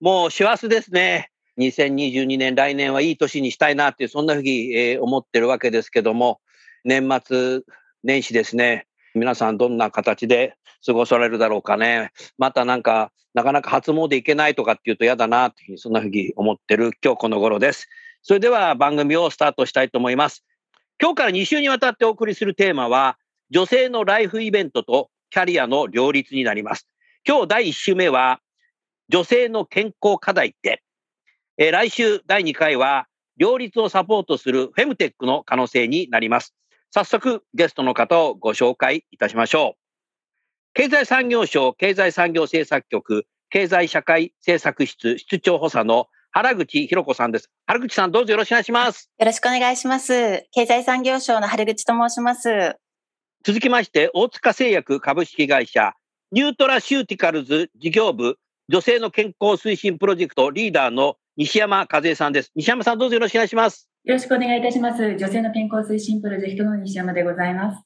もう師走ですね2022年来年はいい年にしたいなっていうそんなふうに、えー、思ってるわけですけども年末年始ですね皆さんどんな形で過ごされるだろうかね。またなんか、なかなか初詣行けないとかっていうと嫌だなっていうふうに、そんなふうに思ってる今日この頃です。それでは番組をスタートしたいと思います。今日から2週にわたってお送りするテーマは、女性のライフイベントとキャリアの両立になります。今日第1週目は、女性の健康課題って、えー、来週第2回は、両立をサポートするフェムテックの可能性になります。早速ゲストの方をご紹介いたしましょう。経済産業省経済産業政策局経済社会政策室室長補佐の原口博子さんです。原口さんどうぞよろしくお願いします。よろしくお願いします。経済産業省の原口と申します。続きまして、大塚製薬株式会社ニュートラシューティカルズ事業部女性の健康推進プロジェクトリーダーの西山和恵さんです。西山さんどうぞよろしくお願いします。よろしくお願いいたします。女性の健康推進プロジェクトの西山でございます。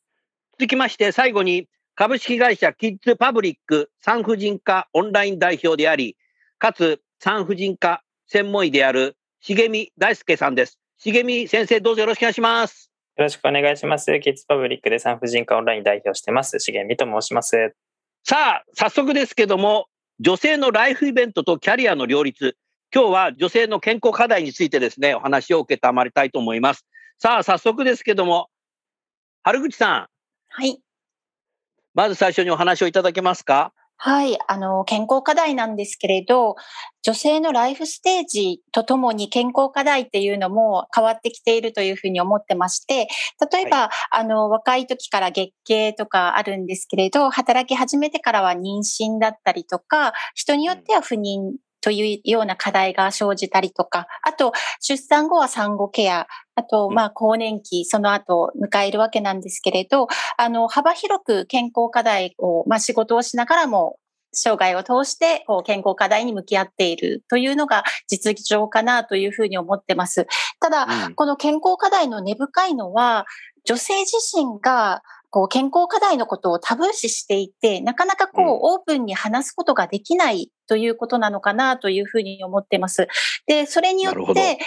続きまして、最後に株式会社キッズパブリック産婦人科オンライン代表であり、かつ産婦人科専門医である重見大輔さんです。重見先生、どうぞよろしくお願いします。よろしくお願いします。キッズパブリックで産婦人科オンライン代表してます、重見と申します。さあ、早速ですけども、女性のライフイベントとキャリアの両立、今日は女性の健康課題についてですね、お話を受けたまりたいと思います。さあ、早速ですけども、春口さん。はい。まず最初にお話をいただけますか？はい。あの、健康課題なんですけれど、女性のライフステージとともに健康課題っていうのも変わってきているというふうに思ってまして、例えば、はい、あの、若い時から月経とかあるんですけれど、働き始めてからは妊娠だったりとか、人によっては不妊というような課題が生じたりとか、あと、出産後は産後ケア、あと、まあ、更年期、その後迎えるわけなんですけれど、あの、幅広く健康課題を、まあ、仕事をしながらも、生涯を通してこう健康課題に向き合っているというのが実情かなというふうに思ってます。ただ、うん、この健康課題の根深いのは、女性自身がこう健康課題のことをタブー視していて、なかなかこう、オープンに話すことができないということなのかなというふうに思ってます。で、それによって、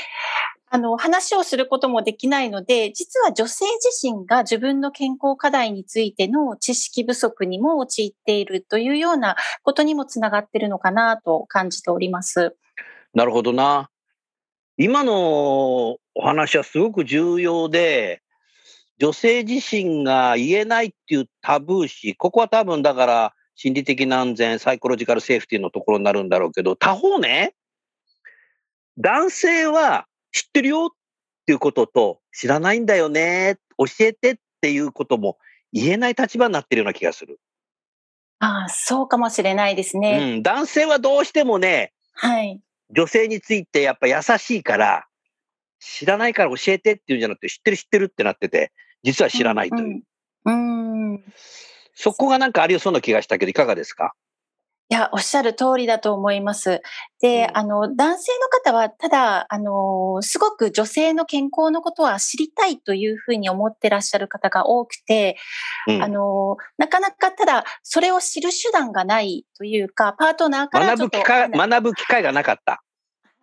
あの、話をすることもできないので、実は女性自身が自分の健康課題についての知識不足にも陥っているというようなことにもつながっているのかなと感じております。なるほどな。今のお話はすごく重要で、女性自身が言えないっていうタブー視、ここは多分だから心理的な安全、サイコロジカルセーフティーのところになるんだろうけど、他方ね、男性は知ってるよっていうことと、知らないんだよね、教えてっていうことも言えない立場になってるような気がする。ああ、そうかもしれないですね。うん、男性はどうしてもね、はい。女性についてやっぱ優しいから、知らないから教えてっていうんじゃなくて、知ってる知ってるってなってて、実は知らないという。うん、うんそこがなんかありそうな気がしたけど、いかがですか？いや、おっしゃる通りだと思います。で、うん、あの、男性の方は、ただ、あの、すごく女性の健康のことは知りたいというふうに思ってらっしゃる方が多くて、うん、あの、なかなかただ、それを知る手段がないというか、パートナーから学ぶ機会、学ぶ機会がなかった。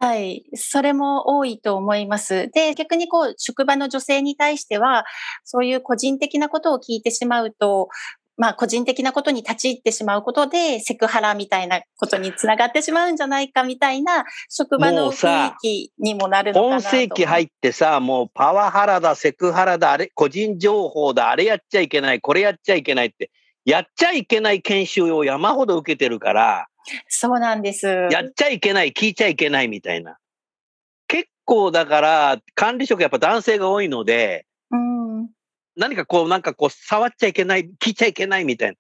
はい。それも多いと思います。で、逆にこう、職場の女性に対しては、そういう個人的なことを聞いてしまうと、まあ個人的なことに立ち入ってしまうことでセクハラみたいなことにつながってしまうんじゃないかみたいな職場の雰囲気にもなるのかな本世紀入ってさ、もうパワハラだ、セクハラだ、あれ、個人情報だ、あれやっちゃいけない、これやっちゃいけないって、やっちゃいけない研修を山ほど受けてるから、そうなんです。やっちゃいけない、聞いちゃいけないみたいな。結構だから、管理職やっぱ男性が多いので、うん。何かこう、なんかこう、触っちゃいけない、聞いちゃいけないみたいな。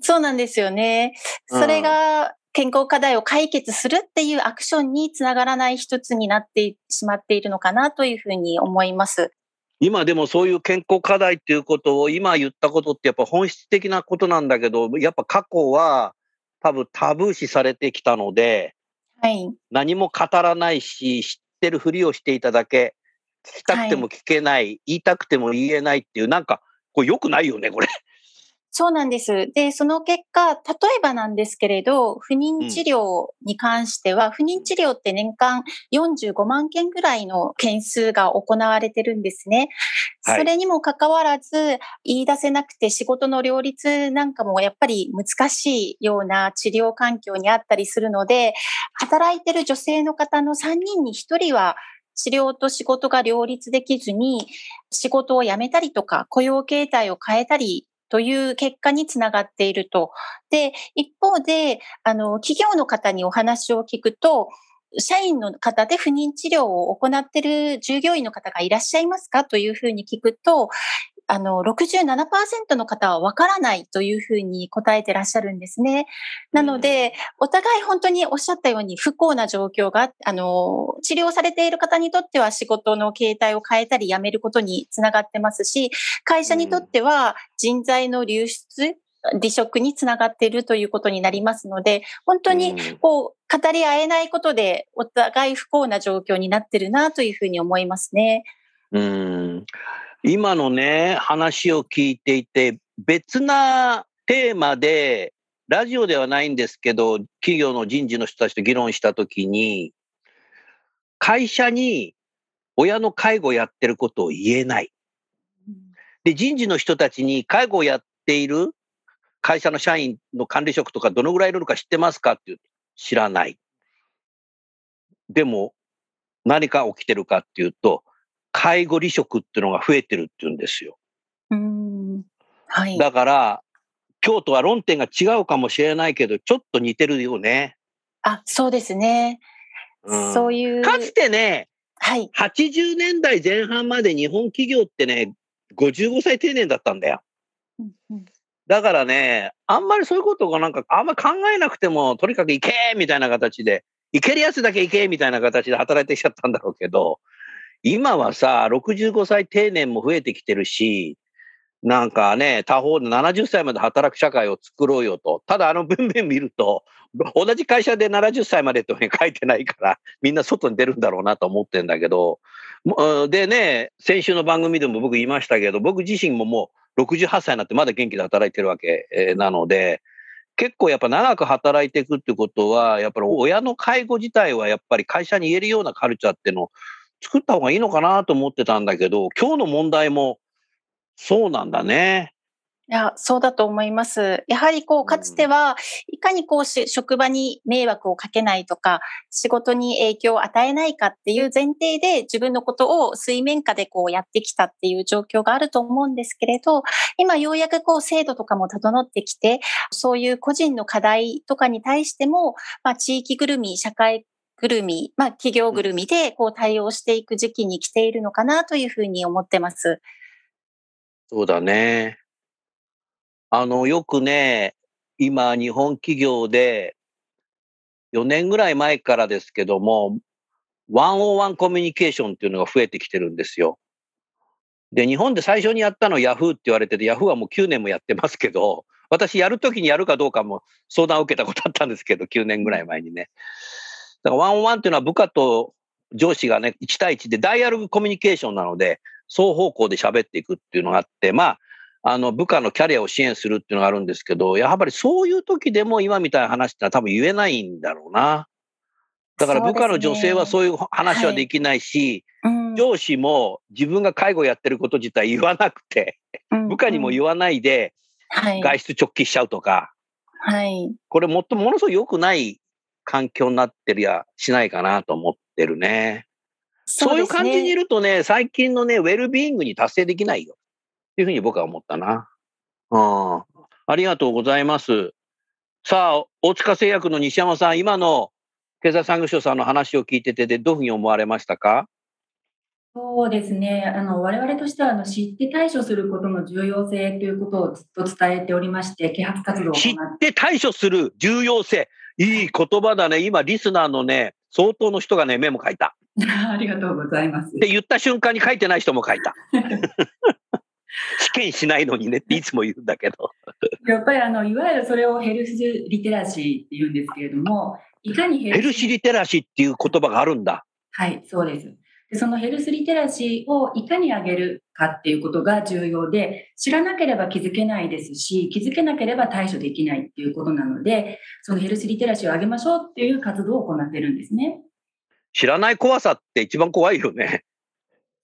そうなんですよね。それが健康課題を解決するっていうアクションにつながらない一つになってしまっているのかなというふうに思います。今でもそういう健康課題っていうことを今言ったことってやっぱ本質的なことなんだけど、やっぱ過去は多分タブー視されてきたので、はい。何も語らないし、知ってるふりをしていただけ、聞きたくても聞けない、言いたくても言えないっていう、なんか、これ良くないよね、これ。そうなんです。で、その結果、例えばなんですけれど、不妊治療に関しては、不妊治療って年間45万件ぐらいの件数が行われてるんですね。はいそれにもかかわらず、言い出せなくて仕事の両立なんかもやっぱり難しいような治療環境にあったりするので、働いてる女性の方の3人に1人は、治療と仕事が両立できずに、仕事を辞めたりとか、雇用形態を変えたりという結果につながっていると。で、一方で、あの、企業の方にお話を聞くと、社員の方で不妊治療を行っている従業員の方がいらっしゃいますか？というふうに聞くと、あの、67%の方はわからないというふうに答えてらっしゃるんですね。なので、お互い本当におっしゃったように不幸な状況が、あの、治療されている方にとっては仕事の形態を変えたり辞めることにつながってますし、会社にとっては人材の流出、離職につながっているということになりますので、本当にうんこう、語り合えないことでお互い不幸な状況になってるなというふうに思いますね。うん今のね、話を聞いていて、別なテーマで、ラジオではないんですけど、企業の人事の人たちと議論したときに、会社に親の介護をやってることを言えない。で、人事の人たちに介護をやっている会社の社員の管理職とかどのぐらいいるのか知ってますかって言うと知らない。でも、何か起きてるかっていうと、介護離職っていうのが増えてるって言うんですよ。うん。はい。だから、京都は論点が違うかもしれないけど、ちょっと似てるよね。あ、そうですね。うんそういう。かつてね、はい。80年代前半まで日本企業ってね、55歳定年だったんだよ。うんうんだからね、あんまりそういうことがなんか、あんま考えなくても、とにかく行けみたいな形で、行けるやつだけ行けみたいな形で働いてきちゃったんだろうけど、今はさ、65歳定年も増えてきてるし、なんかね、他方で70歳まで働く社会を作ろうよと。ただあの文面見ると、同じ会社で70歳までって書いてないから、みんな外に出るんだろうなと思ってんだけど、でね、先週の番組でも僕言いましたけど、僕自身ももう68歳になってまだ元気で働いてるわけなので、結構やっぱ長く働いていくってことは、やっぱり親の介護自体はやっぱり会社に言えるようなカルチャーっていうのを作った方がいいのかなと思ってたんだけど、今日の問題もそうなんだね。いや、そうだと思います。やはりこう、かつては、いかにこうし、職場に迷惑をかけないとか、仕事に影響を与えないかっていう前提で自分のことを水面下でこうやってきたっていう状況があると思うんですけれど、今ようやくこう制度とかも整ってきて、そういう個人の課題とかに対しても、まあ地域ぐるみ、社会ぐるみ、まあ企業ぐるみでこう対応していく時期に来ているのかなというふうに思ってます。そうだね。あの、よくね、今、日本企業で、4年ぐらい前からですけども、ワンオワンコミュニケーションっていうのが増えてきてるんですよ。で、日本で最初にやったのヤフーって言われてて、ヤフーはもう9年もやってますけど、私やるときにやるかどうかも相談を受けたことあったんですけど、9年ぐらい前にね。だからワンオワンっていうのは部下と上司がね、1対1でダイアログコミュニケーションなので、双方向で喋っていくっていうのがあって、まあ、あの部下のキャリアを支援するっていうのがあるんですけど、やはりそういう時でも今みたいな話ってのは多分言えないんだろうな。だから部下の女性はそういう話はできないし、うん上司も自分が介護やってること自体言わなくて、部下にも言わないで、はい。外出直帰しちゃうとか、はい。これもっとものすごい良くない環境になってるやしないかなと思ってるね。そういう感じにいる。るとね、最近のね、ウェルビーイングに達成できないよ。っていうふうに僕は思ったな。うん。ありがとうございます。さあ、大塚製薬の西山さん、今の経済産業省さんの話を聞いててで、どういうふうに思われましたか？そうですね。あの、我々としては、あの、知って対処することの重要性ということをずっと伝えておりまして、啓発活動を行知っって対処する重要性。いい言葉だね。今、リスナーのね、相当の人がね、メモ書いた。ありがとうございます。で、言った瞬間に書いてない人も書いた。試験しないのにねっていつも言うんだけど。やっぱりあの、いわゆるそれをヘルスリテラシーって言うんですけれども、いかにヘヘルシリテラシーっていう言葉があるんだ。はい、そうです。でそのヘルスリテラシーをいかに上げるかっていうことが重要で、知らなければ気づけないですし、気づけなければ対処できないっていうことなので、そのヘルスリテラシーを上げましょうっていう活動を行ってるんですね。知らない怖さって一番怖いよね。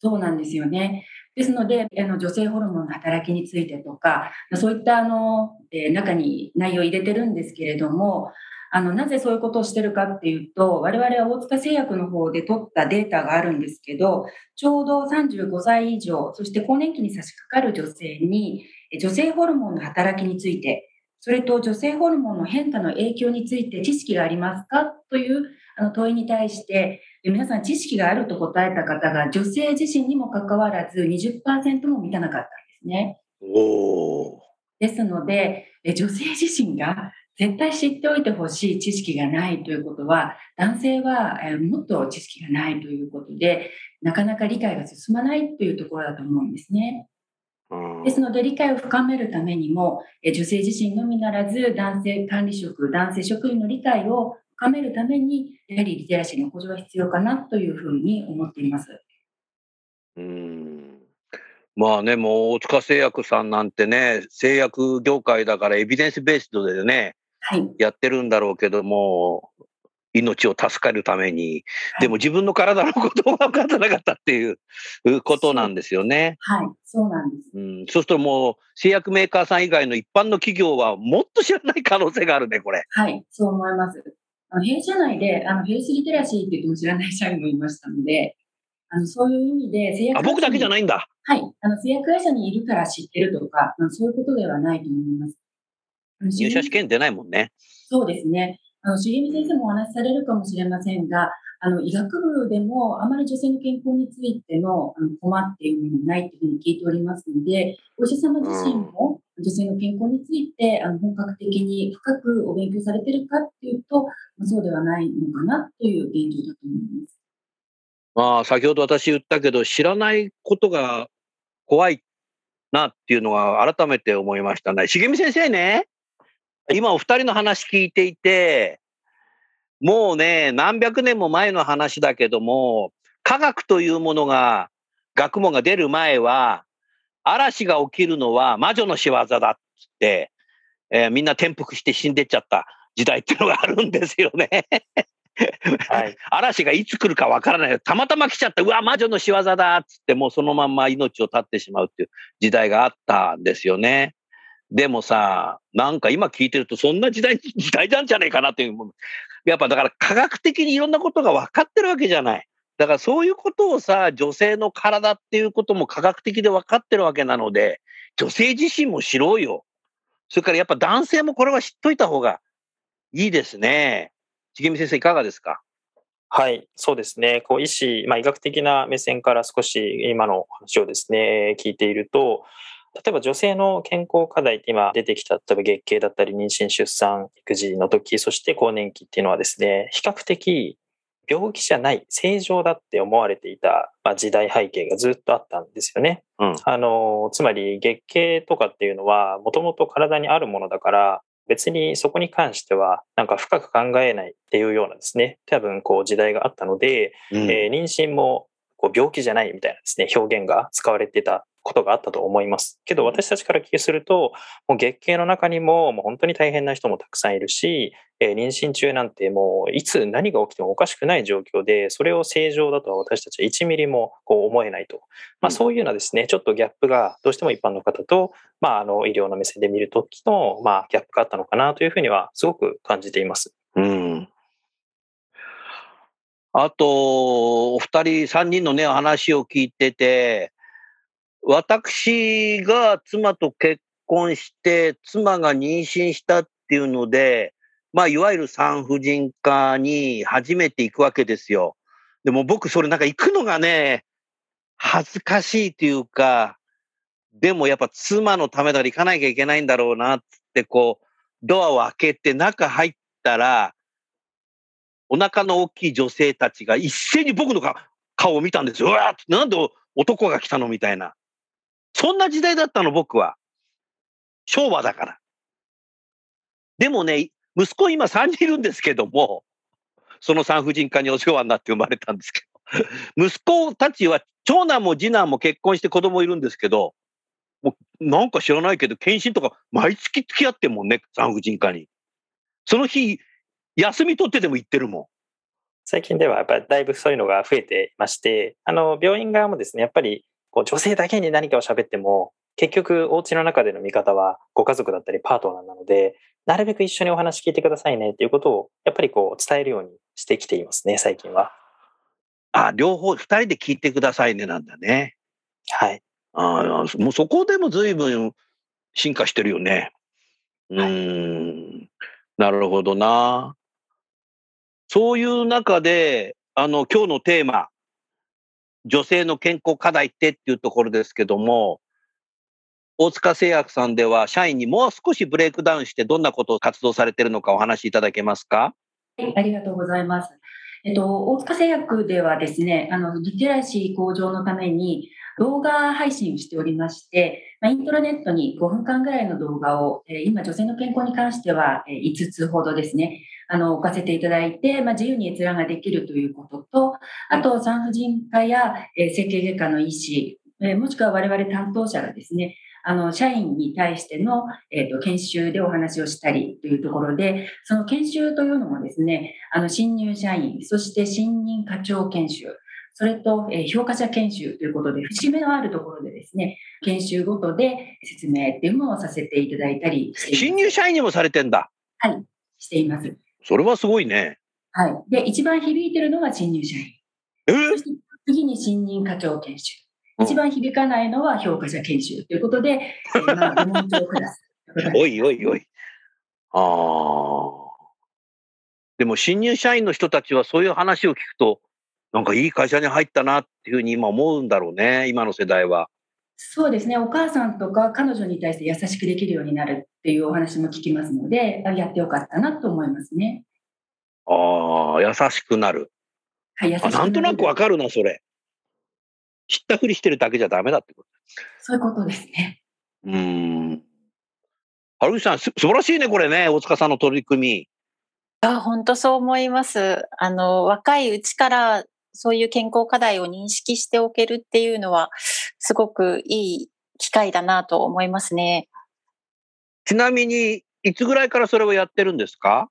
そうなんですよね。ですので、あの女性ホルモンの働きについてとか、そういったあの、えー中に内容を入れてるんですけれども、あのなぜそういうことをしてるかっていうと、我々は大塚製薬の方で取ったデータがあるんですけど、ちょうど35歳以上、そして更年期に差し掛かる女性に、え女性ホルモンの働きについて、それと女性ホルモンの変化の影響について知識がありますかというあの問いに対して、で皆さん知識があると答えた方が女性自身にもかかわらず20%も満たなかったんですね。ですので、え女性自身が絶対知っておいてほしい知識がないということは、男性はえもっと知識がないということで、なかなか理解が進まないというところだと思うんですね。うんですので、理解を深めるためにも、え女性自身のみならず、男性管理職、男性職員の理解を深めるために、やはりリテラシーの向上が必要かなというふうに思っています。うんまあね、もう大塚製薬さんなんてね、製薬業界だからエビデンスベースドでね、はい。やってるんだろうけども、命を助かるために、でも自分の体のことが分かってなかったっていうことなんですよね。はい、そうなんです。うん、そうするともう製薬メーカーさん以外の一般の企業はもっと知らない可能性があるね、これ。はい、そう思います。あの弊社内であのヘルスリテラシーって言っても知らない社員もいましたので、あのそういう意味で製薬あ、僕だけじゃいないんだ。はい、あの製薬会社にいるから知ってるとか、あのそういうことではないと思います。入社試験出ないもんね。そうですね。あの、重見先生もお話しされるかもしれませんが、あの、医学部でもあまり女性の健康についてのあの困っているものないというふうに聞いておりますので、お医者様自身も女性の健康についてあの本格的に深くお勉強されてるかっていうと、まあそうではないのかなという現状だと思います。まあ、先ほど私言ったけど、知らないことが怖いなっていうのは改めて思いましたね。茂美先生ね、今お二人の話聞いていて、もうね、何百年も前の話だけども、科学というものが、学問が出る前は、嵐が起きるのは魔女の仕業だっつって、えーみんな転覆して死んでっちゃった時代っていうのがあるんですよね。はい。嵐がいつ来るかわからない。たまたま来ちゃった。うわ、魔女の仕業だっつって、もうそのまんま命を絶ってしまうっていう時代があったんですよね。でもさ、なんか今聞いてると、そんな時代、時代なんじゃないかなっていう。やっぱだから科学的にいろんなことが分かってるわけじゃない。だからそういうことをさ、女性の体っていうことも科学的で分かってるわけなので、女性自身も知ろうよ。それからやっぱ男性もこれは知っといた方がいいですね。茂美先生いかがですか？はい、そうですね。こう医師、まあ、医学的な目線から少し今の話をですね、聞いていると、例えば女性の健康課題って今出てきた、例えば月経だったり妊娠、出産、育児の時、そして更年期っていうのはですね、比較的病気じゃない、正常だって思われていた、まあ、時代背景がずっとあったんですよね。うんあの、つまり月経とかっていうのは、もともと体にあるものだから、別にそこに関しては、なんか深く考えないっていうようなですね、多分こう時代があったので、うんえー妊娠もこう病気じゃないみたいなですね、表現が使われてたことがあったと思います。けど私たちから聞きすると、もう月経の中にももう本当に大変な人もたくさんいるし、えー妊娠中なんてもういつ何が起きてもおかしくない状況で、それを正常だとは私たちは1ミリもこう思えないと。まあそういうようなですね、ちょっとギャップがどうしても一般の方と、まああの医療の目線で見るときの、まあギャップがあったのかなというふうにはすごく感じています。うん。あと、お二人、三人のね、話を聞いてて、私が妻と結婚して、妻が妊娠したっていうので、まあ、いわゆる産婦人科に初めて行くわけですよ。でも僕、それなんか行くのがね、恥ずかしいというか、でもやっぱ妻のためだから行かなきゃいけないんだろうなって、こう、ドアを開けて中入ったら、お腹の大きい女性たちが一斉に僕の顔を見たんですよ。うわーってなんで男が来たのみたいな。そんな時代だったの、僕は。昭和だから。でもね、息子今3人いるんですけども、その産婦人科にお世話になって生まれたんですけど、息子たちは長男も次男も結婚して子供いるんですけど、もうなんか知らないけど、検診とか毎月付き合ってんもんね、産婦人科に。その日、休み取ってでも行ってるもん。最近ではやっぱりだいぶそういうのが増えてまして、あの、病院側もですね、やっぱりこう女性だけに何かを喋っても、結局お家の中での見方はご家族だったりパートナーなので、なるべく一緒にお話聞いてくださいねっていうことを、やっぱりこう伝えるようにしてきていますね、最近は。あ、両方、二人で聞いてくださいねなんだね。はい。ああ、もうそこでも随分進化してるよね。うーん、なるほどな。そういう中で、あの、今日のテーマ、女性の健康課題ってっていうところですけども、大塚製薬さんでは社員にもう少しブレイクダウンしてどんなことを活動されているのかお話しいただけますか？はい、ありがとうございます。えっと、大塚製薬ではですね、あの、リテラシー向上のために動画配信をしておりまして、まあ、イントラネットに5分間ぐらいの動画を、え今、女性の健康に関しては、え5つほどですね、あの、置かせていただいて、まあ、自由に閲覧ができるということと、あと、産婦人科や、えー整形外科の医師、えーもしくは我々担当者がですね、あの、社員に対しての、えっ、と、研修でお話をしたりというところで、その研修というのもですね、あの、新入社員、そして新任課長研修、それと、えー評価者研修ということで、節目のあるところでですね、研修ごとで説明っていうのをさせていただいたりしています。新入社員にもされてんだ。はい、しています。それはすごいね。はい。で、一番響いてるのが新入社員。え？そして次に新任課長研修。うん一番響かないのは評価者研修ということで、えーまあ、部門長クラス。おいおいおい。ああ。でも新入社員の人たちはそういう話を聞くと、なんかいい会社に入ったなっていうふうに今思うんだろうね、今の世代は。そうですね。お母さんとか彼女に対して優しくできるようになるっていうお話も聞きますので、あやってよかったなと思いますね。ああ、優しくなる。はい、優しくあなんとなくわかるな、それ。知ったふりしてるだけじゃダメだってこそういうことですね。と。うーん。春口さん、す素晴らしいね、これね、大塚さんの取り組み。あ、本当そう思います。あの、若いうちからそういう健康課題を認識しておけるっていうのは、すごくいい機会だなと思いますね。ちなみに、いつぐらいからそれをやってるんですか？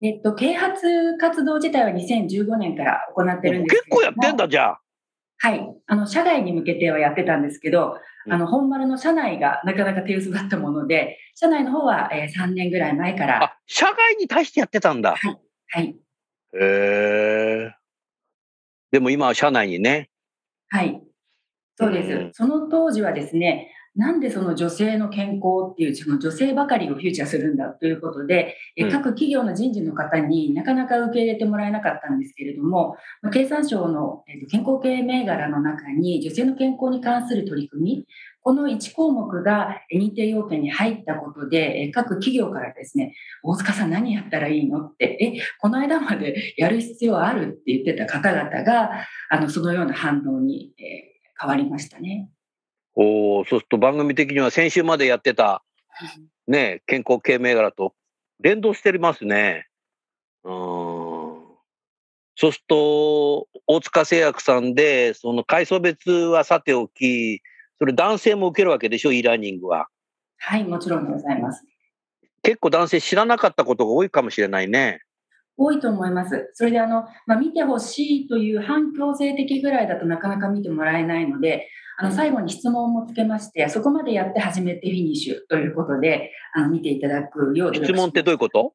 えっと、啓発活動自体は2015年から行ってるんです結構やってんだ。だ、じゃあ。はい。あの、社外に向けてはやってたんですけど、うんあの、本丸の社内がなかなか手薄だったもので、社内の方は、えー3年ぐらい前から、あ、社外に対してやってたんだ。はい。へえ。でも今は社内にね。はい。そうです。うんその当時はですね、なんでその女性の健康っていう、その女性ばかりをフューチャーするんだということで、えうん各企業の人事の方になかなか受け入れてもらえなかったんですけれども、まあ経産省の健康系銘柄の中に女性の健康に関する取り組み、この1項目がえー認定要件に入ったことで、えー各企業からですね、大塚さん何やったらいいのって、え、この間まで やる必要あるって言ってた方々が、あの、そのような反応に、えー変わりましたね。おお、そうすると番組的には先週までやってた、ね、健康系銘柄と連動してますね。うーん。そうすると、大塚製薬さんで、その階層別はさておき、それ男性も受けるわけでしょ、e ラーニングは。はい、もちろんでございます。結構男性知らなかったことが多いかもしれないね。多いと思います。それであの、まあ、見てほしいという反強制的ぐらいだとなかなか見てもらえないので、あの最後に質問もつけまして、そこまでやって初めてフィニッシュということで、あの見ていただくよう質問ってどういうこと？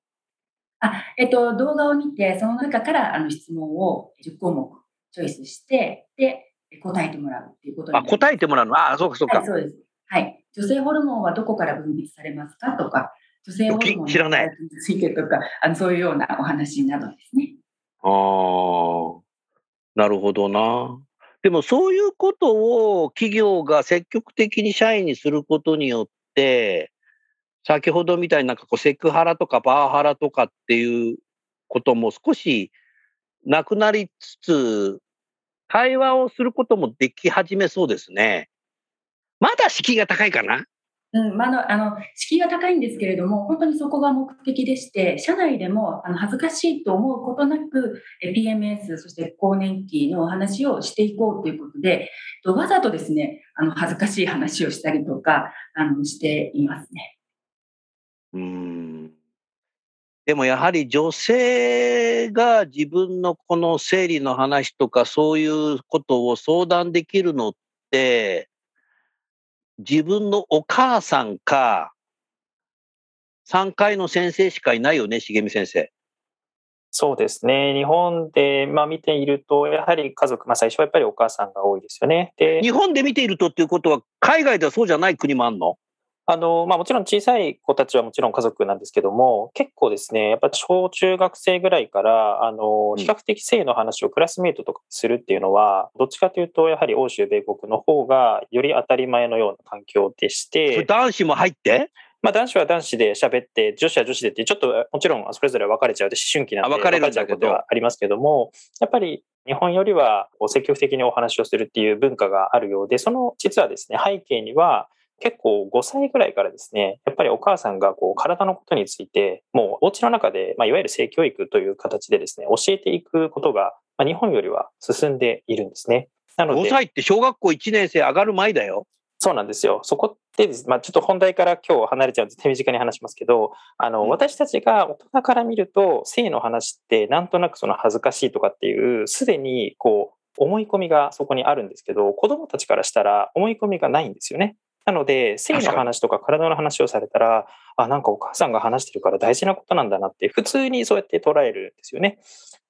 あ、えっと、動画を見て、その中からあの質問を10項目チョイスして、で、答えてもらうっていうことになあ、答えてもらうの？ああ、そうかそうか。はい、そうです。はい。女性ホルモンはどこから分泌されますか？とか、女性ホルモンの知らないについてとか、あのそういうようなお話などですね。ああ、なるほどな。でもそういうことを企業が積極的に社員にすることによって、先ほどみたいになんかこうセクハラとかパワハラとかっていうことも少しなくなりつつ、対話をすることもでき始めそうですね。まだ敷居が高いかな？うん、まああの、敷居が高いんですけれども、本当にそこが目的でして、社内でもあの恥ずかしいと思うことなく、え PMS、そして更年期のお話をしていこうということで、とわざとですね、あの恥ずかしい話をしたりとか、あのしていますね。うーんでもやはり女性が自分のこの生理の話とかそういうことを相談できるのって、自分のお母さんか、3階の先生しかいないよね、茂美先生。そうですね。日本で、まあ、見ていると、やはり家族、まあ、最初はやっぱりお母さんが多いですよね。で、日本で見ているとっていうことは、海外ではそうじゃない国もあるの？あの、まあ、もちろん小さい子たちはもちろん家族なんですけども、結構ですね、やっぱ小中学生ぐらいから、あの、うん。比較的性の話をクラスメイトとかするっていうのは、どっちかというと、やはり欧州米国の方がより当たり前のような環境でして、男子も入って？まあ、男子は男子で喋って、女子は女子でって、ちょっともちろんそれぞれ分かれちゃうで、思春期なんであ分かれちゃうことはありますけども、やっぱり日本よりは積極的にお話をするっていう文化があるようで、その実はですね、背景には、結構5歳ぐらいからですね、やっぱりお母さんがこう体のことについて、もうお家の中で、まあ、いわゆる性教育という形でですね、教えていくことが、まあ、日本よりは進んでいるんですね。なので、?5 歳って小学校1年生上がる前だよ。そうなんですよ。そこってです、まあ、ちょっと本題から今日離れちゃうんで手短に話しますけど、あの、うん私たちが大人から見ると、性の話ってなんとなくその恥ずかしいとかっていう、すでにこう、思い込みがそこにあるんですけど、子供たちからしたら思い込みがないんですよね。なので、性の話とか体の話をされたら、あ、なんかお母さんが話してるから大事なことなんだなって、普通にそうやって捉えるんですよね。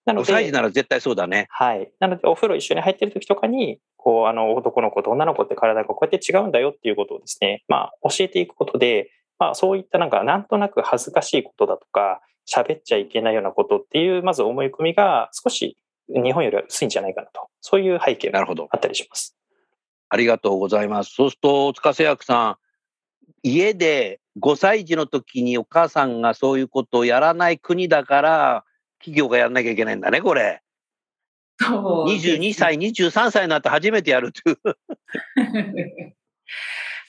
なの5で、なら絶対そうだね。はい。なので、お風呂一緒に入ってる時とかに、こう、あの、男の子と女の子って体がこうやって違うんだよっていうことをですね、まあ、教えていくことで、まあ、そういったなんか、なんとなく恥ずかしいことだとか、喋っちゃいけないようなことっていう、まず思い込みが少し日本よりは薄いんじゃないかなと。そういう背景がなるほど。あったりします。ありがとうございます。そうすると、塚瀬薬さん、家で5歳児の時にお母さんがそういうことをやらない国だから、企業がやらなきゃいけないんだね、これ。そうです22歳、23歳になって初めてやるという。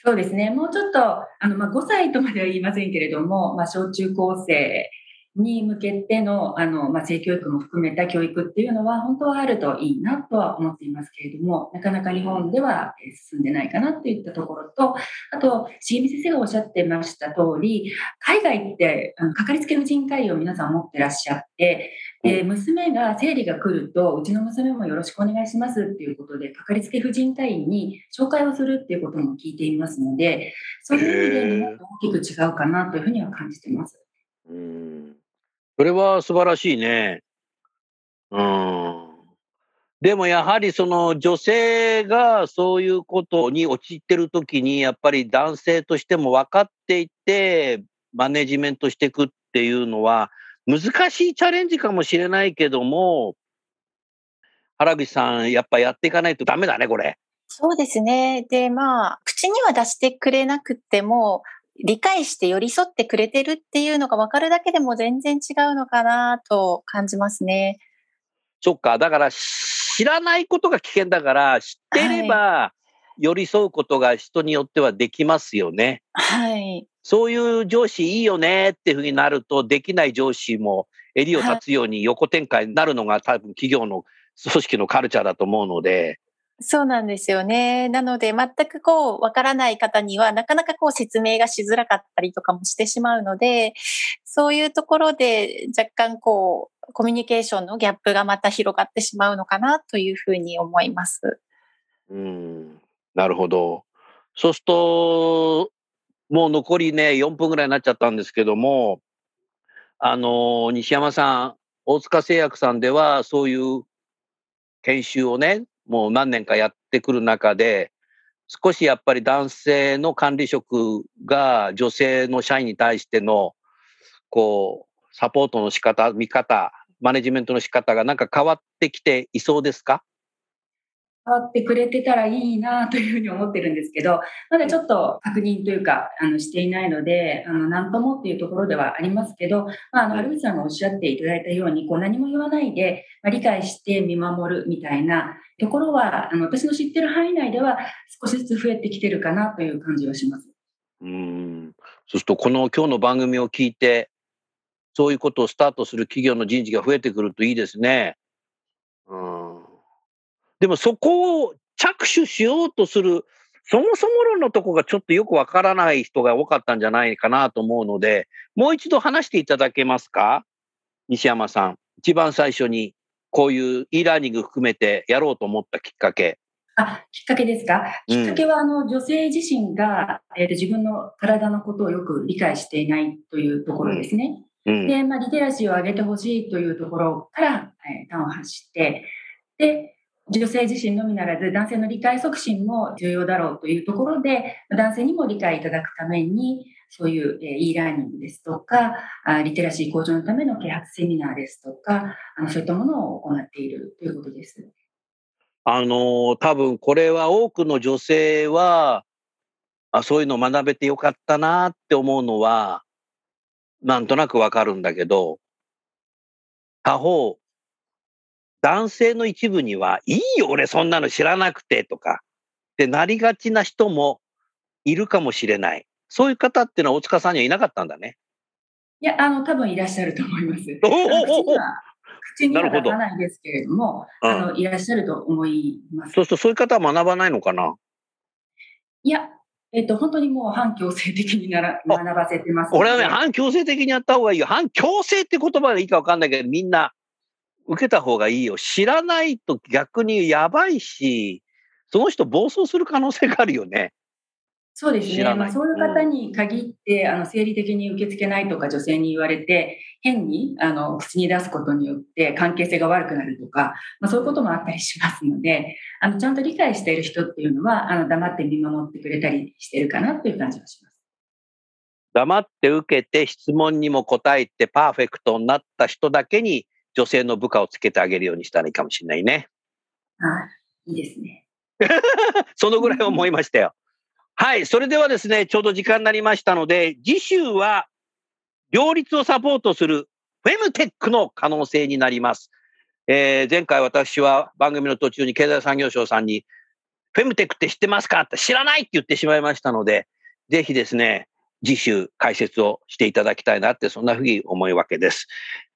そうですね。もうちょっと、あの、まあ、5歳とまでは言いませんけれども、まあ、小中高生に向けての、あの、まあ、性教育も含めた教育っていうのは、本当はあるといいなとは思っていますけれども、なかなか日本では進んでないかなといったところと、あと、重見先生がおっしゃってました通り、海外って、かかりつけの人会を皆さん持ってらっしゃって、で、娘が生理が来ると、うちの娘もよろしくお願いしますっていうことで、かかりつけ婦人科医に紹介をするっていうことも聞いていますので、そういう意味で日本と大きく違うかなというふうには感じています。うんそれは素晴らしいね。うん。でもやはりその女性がそういうことに陥ってるときに、やっぱり男性としても分かっていて、マネジメントしていくっていうのは、難しいチャレンジかもしれないけども、原口さん、やっぱやっていかないとダメだね、これ。そうですね。で、まあ、口には出してくれなくても、理解して寄り添ってくれてるっていうのが分かるだけでも全然違うのかなと感じますね。そっか、だから知らないことが危険だから、知ってれば寄り添うことが人によってはできますよね。はい。そういう上司いいよねっていうふうになると、できない上司も襟を立つように横展開になるのが多分企業の組織のカルチャーだと思うので、そうなんですよね。なので、全くこう、わからない方には、なかなかこう、説明がしづらかったりとかもしてしまうので、そういうところで、若干こう、コミュニケーションのギャップがまた広がってしまうのかなというふうに思います。うん、なるほど。そうすると、もう残りね、4分ぐらいになっちゃったんですけども、あの、西山さん、大塚製薬さんでは、そういう研修をね、もう何年かやってくる中で、少しやっぱり男性の管理職が女性の社員に対しての、こう、サポートの仕方、見方、マネジメントの仕方がなんか変わってきていそうですか？変わってくれてたらいいなというふうに思ってるんですけど、まだちょっと確認というか、あの、していないので、あの、なんともっていうところではありますけど、まあ、あの、春口さんがおっしゃっていただいたように、こう、何も言わないで、まあ、理解して見守るみたいなところは、あの、私の知ってる範囲内では少しずつ増えてきてるかなという感じはします。うん。そうすると、この今日の番組を聞いて、そういうことをスタートする企業の人事が増えてくるといいですね。うん。でもそこを着手しようとする、そもそも論のとこがちょっとよくわからない人が多かったんじゃないかなと思うので、もう一度話していただけますか？西山さん。一番最初にこういう e ラーニング含めてやろうと思ったきっかけ。あ、きっかけですか？きっかけは、あの、女性自身が、えーと自分の体のことをよく理解していないというところですね。うん。で、まあ、リテラシーを上げてほしいというところから、えー端を発して、で、女性自身のみならず男性の理解促進も重要だろうというところで、男性にも理解いただくために、そういうえ e ラーニングですとか、リテラシー向上のための啓発セミナーですとか、あのそういったものを行っているということです。あの多分これは多くの女性は、あそういうの学べてよかったなって思うのは、なんとなくわかるんだけど、他方、男性の一部には、いいよ、俺そんなの知らなくてとか、ってなりがちな人もいるかもしれない。そういう方っていうのは大塚さんにはいなかったんだね。いや、あの、多分いらっしゃると思います。おおおお口には口にはなるほど出さないですけれども、うんあの、いらっしゃると思います。そうするとそういう方は学ばないのかな？いや、えっと、本当にもう反強制的になら学ばせてます。俺はね、反強制的にやった方がいいよ。反強制って言葉がいいか分かんないけど、みんな受けた方がいいよ。知らないと逆にやばいし、その人暴走する可能性があるよね。そうですね。まあ、そういう方に限って、あの、生理的に受け付けないとか女性に言われて、変に、あの、口に出すことによって関係性が悪くなるとか、まあ、そういうこともあったりしますので、あの、ちゃんと理解している人っていうのは、あの、黙って見守ってくれたりしてるかなという感じがします。黙って受けて質問にも答えてパーフェクトになった人だけに女性の部下をつけてあげるようにしたらいいかもしれないね。はい。いいですね。そのぐらい思いましたよ。はい。それではですね、ちょうど時間になりましたので、次週は両立をサポートするフェムテックの可能性になります。えー前回私は番組の途中に経済産業省さんに、フェムテックって知ってますか？って知らないって言ってしまいましたので、ぜひですね、次週解説をしていただきたいなって、そんなふうに思うわけです。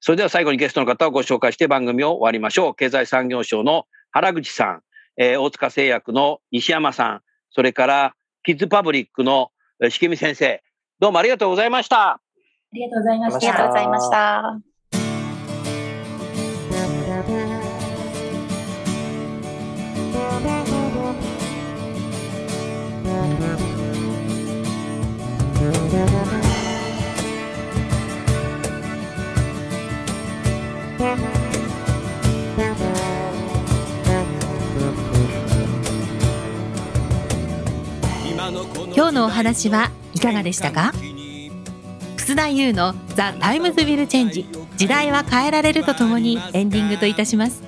それでは最後にゲストの方をご紹介して番組を終わりましょう。経済産業省の原口さん、えー大塚製薬の西山さん、それからキッズパブリックのえーしきみ先生、どうもありがとうございました。ありがとうございましありがとうたご。ざいました。今日のお話はいかがでしたか？楠田優の「 The Times Will Change 時代は変えられる」とともにエンディングといたします。